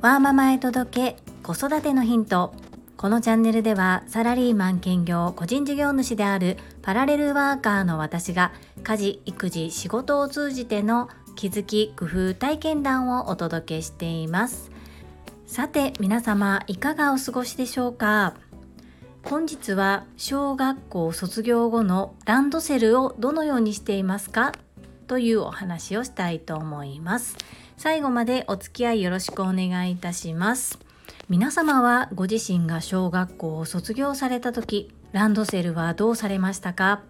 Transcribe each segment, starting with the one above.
ワーママへ届け子育てのヒント。このチャンネルではサラリーマン兼業個人事業主であるパラレルワーカーの私が家事育児仕事を通じての気づき工夫体験談をお届けしています。さて皆様いかがお過ごしでしょうか？本日は小学校卒業後のランドセルをどのようにしていますか？というお話をしたいと思います。最後までお付き合いよろしくお願いいたします。皆様はご自身が小学校を卒業された時ランドセルはどうされましたか？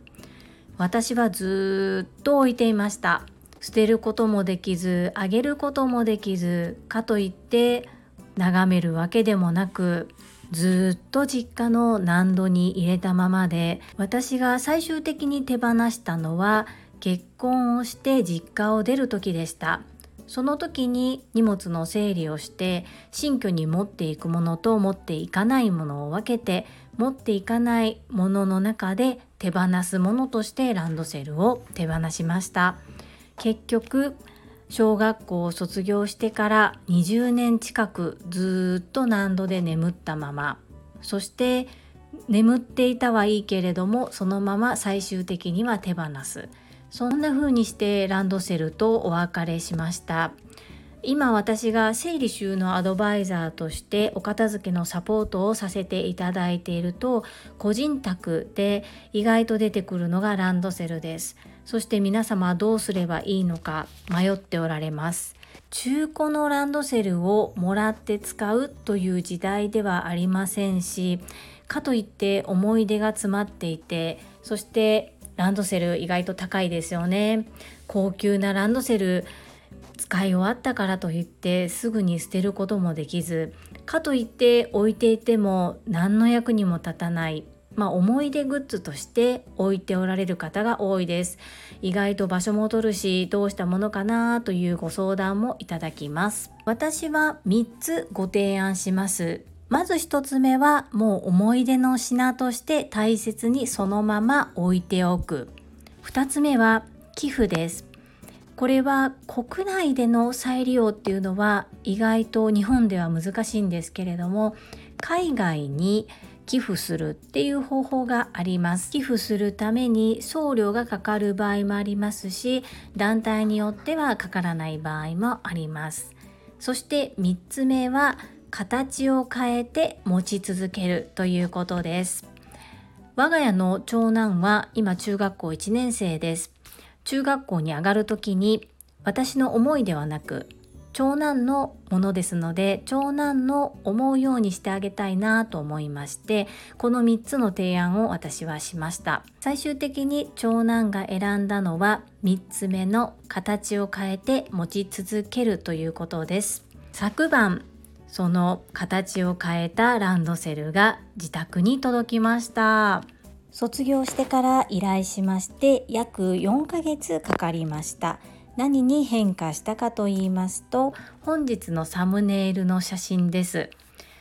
私はずっと置いていました。捨てることもできずあげることもできずかといって眺めるわけでもなくずっと実家の難度に入れたままで私が最終的に手放したのは結婚をして実家を出る時でした。その時に荷物の整理をして新居に持っていくものと持っていかないものを分けて持っていかないものの中で手放すものとしてランドセルを手放しました。結局小学校を卒業してから20年近くずっと何度で眠ったまま。そして眠っていたはいいけれどもそのまま最終的には手放す。そんな風にしてランドセルとお別れしました。今私が整理収納アドバイザーとしてお片付けのサポートをさせていただいていると個人宅で意外と出てくるのがランドセルです。そして皆様どうすればいいのか迷っておられます。中古のランドセルをもらって使うという時代ではありませんしかといって思い出が詰まっていてそしてランドセル意外と高いですよね。高級なランドセル使い終わったからといってすぐに捨てることもできずかといって置いていても何の役にも立たない。まあ、思い出グッズとして置いておられる方が多いです。意外と場所も取るしどうしたものかなというご相談もいただきます。私は3つご提案します。まず1つ目はもう思い出の品として大切にそのまま置いておく。2つ目は寄付です。これは国内での再利用っていうのは意外と日本では難しいんですけれども海外に寄付するっていう方法があります。寄付するために送料がかかる場合もありますし団体によってはかからない場合もあります。そして3つ目は形を変えて持ち続けるということです。我が家の長男は今中学校1年生です。中学校に上がる時に私の思いではなく長男のものですので長男の思うようにしてあげたいなと思いましてこの3つの提案を私はしました。最終的に長男が選んだのは3つ目の形を変えて持ち続けるということです。昨晩その形を変えたランドセルが自宅に届きました。卒業してから依頼しまして約4ヶ月かかりました。何に変化したかと言いますと本日のサムネイルの写真です。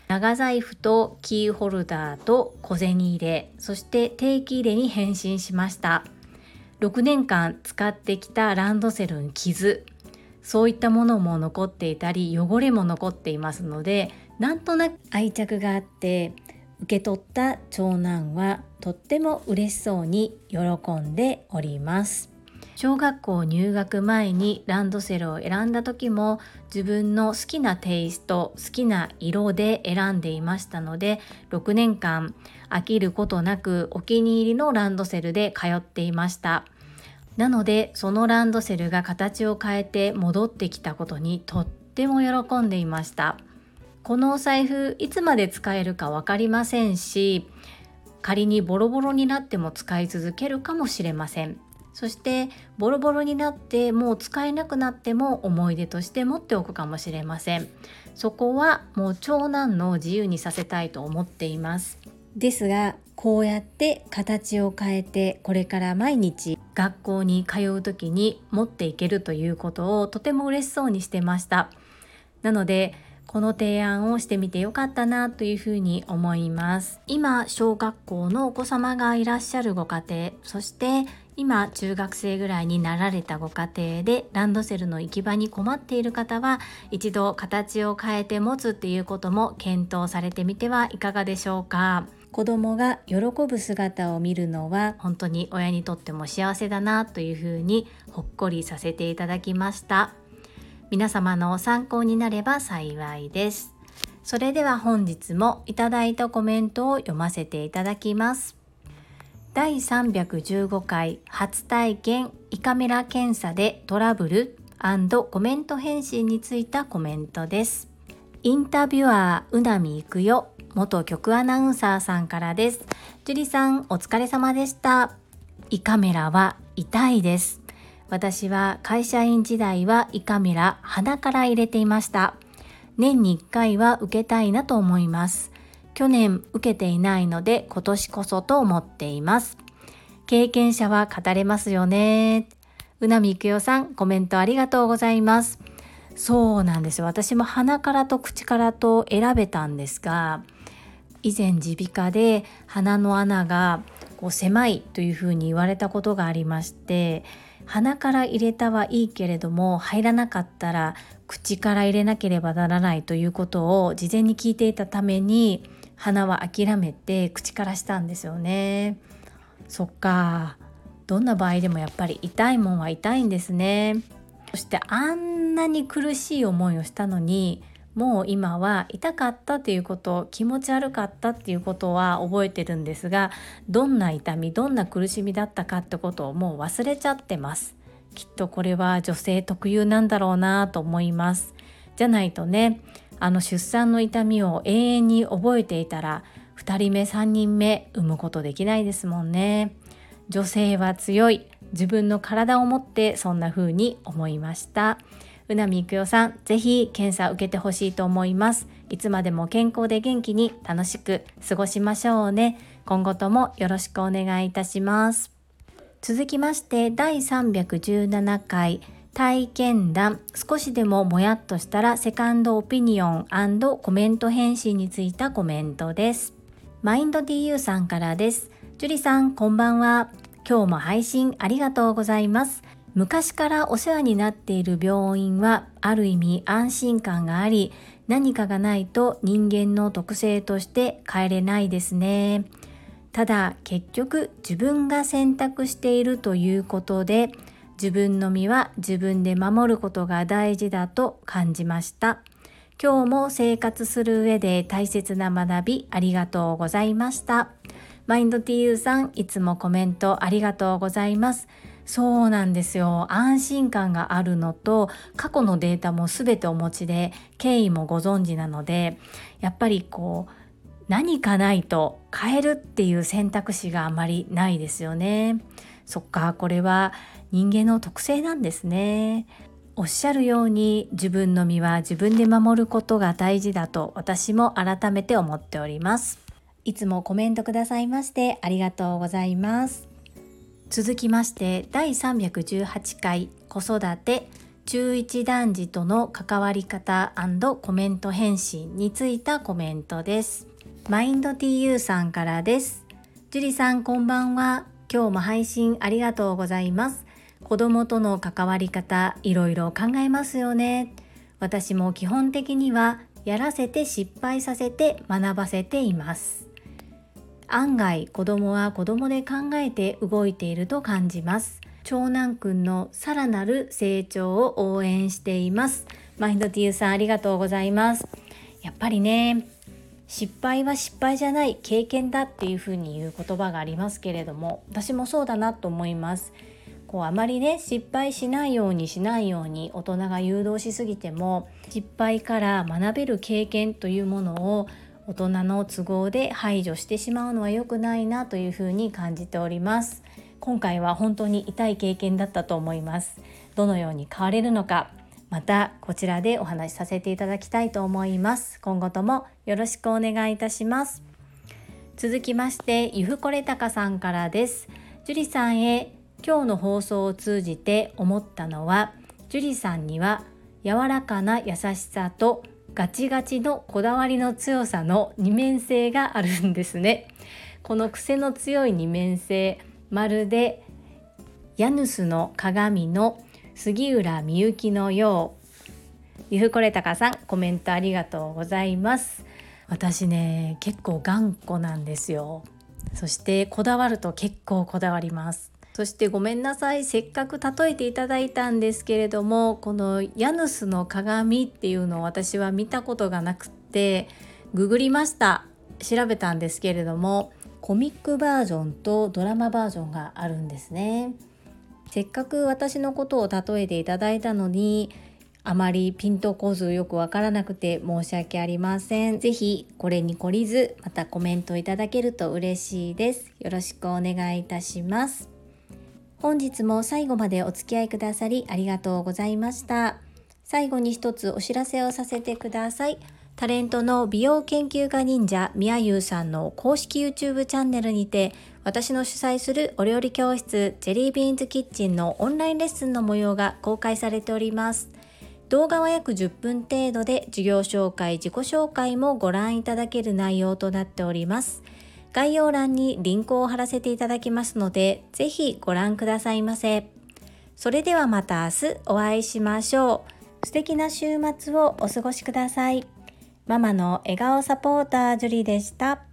長財布とキーホルダーと小銭入れそして定期入れに変身しました。6年間使ってきたランドセルに傷そういったものも残っていたり汚れも残っていますのでなんとなく愛着があって受け取った長男はとっても嬉しそうに喜んでおります。小学校入学前にランドセルを選んだ時も自分の好きなテイスト好きな色で選んでいましたので6年間飽きることなくお気に入りのランドセルで通っていました。なのでそのランドセルが形を変えて戻ってきたことにとっても喜んでいました。このお財布いつまで使えるか分かりませんし仮にボロボロになっても使い続けるかもしれません。そしてボロボロになってもう使えなくなっても思い出として持っておくかもしれません。そこはもう長男の自由にさせたいと思っています。ですがこうやって形を変えてこれから毎日学校に通う時に持っていけるということをとても嬉しそうにしてました。なのでこの提案をしてみてよかったなというふうに思います。今小学校のお子様がいらっしゃるご家庭そして今中学生ぐらいになられたご家庭でランドセルの行き場に困っている方は一度形を変えて持つっていうことも検討されてみてはいかがでしょうか。子供が喜ぶ姿を見るのは本当に親にとっても幸せだなというふうにほっこりさせていただきました。皆様の参考になれば幸いです。それでは本日もいただいたコメントを読ませていただきます。第315回初体験胃カメラ検査でトラブルコメント返信についたコメントです。インタビュアーうなみいくよ。元局アナウンサーさんからです。樹里さんお疲れ様でした。胃カメラは痛いです。私は会社員時代は胃カメラ鼻から入れていました。年に1回は受けたいなと思います。去年受けていないので今年こそと思っています。経験者は語れますよね。うなみくよさん、コメントありがとうございます。そうなんです。私も鼻からと口からと選べたんですが、以前耳鼻科で鼻の穴がこう狭いというふうに言われたことがありまして、鼻から入れたはいいけれども入らなかったら口から入れなければならないということを事前に聞いていたために鼻は諦めて口からしたんですよね。そっか。どんな場合でもやっぱり痛いもんは痛いんですね。そしてあんなに苦しい思いをしたのにもう今は痛かったっていうこと気持ち悪かったっていうことは覚えてるんですがどんな痛みどんな苦しみだったかってことをもう忘れちゃってます。きっとこれは女性特有なんだろうなと思います。じゃないとねあの出産の痛みを永遠に覚えていたら2人目3人目産むことできないですもんね。女性は強い。自分の体を持ってそんな風に思いました。うなみいくよさんぜひ検査受けてほしいと思います。いつまでも健康で元気に楽しく過ごしましょうね。今後ともよろしくお願いいたします。続きまして第317回体験談。少しでももやっとしたらセカンドオピニオンコメント返信についたコメントです。マインド DU さんからです。ジュリさんこんばんは。今日も配信ありがとうございます昔からお世話になっている病院はある意味安心感があり何かがないと人間の特性として帰れないですねただ結局自分が選択しているということで自分の身は自分で守ることが大事だと感じました。今日も生活する上で大切な学びありがとうございました。マインド TU さん、いつもコメントありがとうございます。そうなんですよ。安心感があるのと、過去のデータも全てお持ちで、経緯もご存知なので、やっぱりこう、何かないと変えるっていう選択肢があまりないですよね。そっか、これは人間の特性なんですね。おっしゃるように自分の身は自分で守ることが大事だと私も改めて思っております。いつもコメントくださいましてありがとうございます。続きまして第318回子育て中一男児との関わり方コメント返信についたコメントです。マインド TU さんからです。樹里さんこんばんは。今日も配信ありがとうございます。子供との関わり方いろいろ考えますよね。私も基本的にはやらせて失敗させて学ばせています。案外子供は子供で考えて動いていると感じます。長男くんのさらなる成長を応援しています。マインドティーさんありがとうございます。やっぱりね、失敗は失敗じゃない経験だっていうふうに言う言葉がありますけれども私もそうだなと思いますこうあまりね失敗しないようにしないように大人が誘導しすぎても失敗から学べる経験というものを大人の都合で排除してしまうのは良くないなというふうに感じております。今回は本当に痛い経験だったと思います。どのように変われるのか。またこちらでお話しさせていただきたいと思います。今後ともよろしくお願いいたします。続きましてゆふこれたかさんからです。樹里さんへ今日の放送を通じて思ったのは樹里さんには柔らかな優しさとガチガチのこだわりの強さの二面性があるんですね。この癖の強い二面性まるでヤヌスの鏡の杉浦みゆきのよう。ゆふこれたかさんコメントありがとうございます。私ね結構頑固なんですよ。そしてこだわると結構こだわります。そしてごめんなさいせっかく例えていただいたんですけれどもこのヤヌスの鏡っていうのを私は見たことがなくってググりました調べたんですけれどもコミックバージョンとドラマバージョンがあるんですねせっかく私のことを例えていただいたのにあまりピントこずよくわからなくて申し訳ありません。ぜひこれに懲りずまたコメントいただけると嬉しいです。よろしくお願いいたします。本日も最後までお付き合いくださりありがとうございました。最後に一つお知らせをさせてください。タレントの美容研究家忍者みやゆうさんの公式 YouTube チャンネルにて私の主催するお料理教室ジェリービーンズキッチンのオンラインレッスンの模様が公開されております。動画は約10分程度で授業紹介、自己紹介もご覧いただける内容となっております。概要欄にリンクを貼らせていただきますので、ぜひご覧くださいませ。それではまた明日お会いしましょう。素敵な週末をお過ごしください。ママの笑顔サポータージュリでした。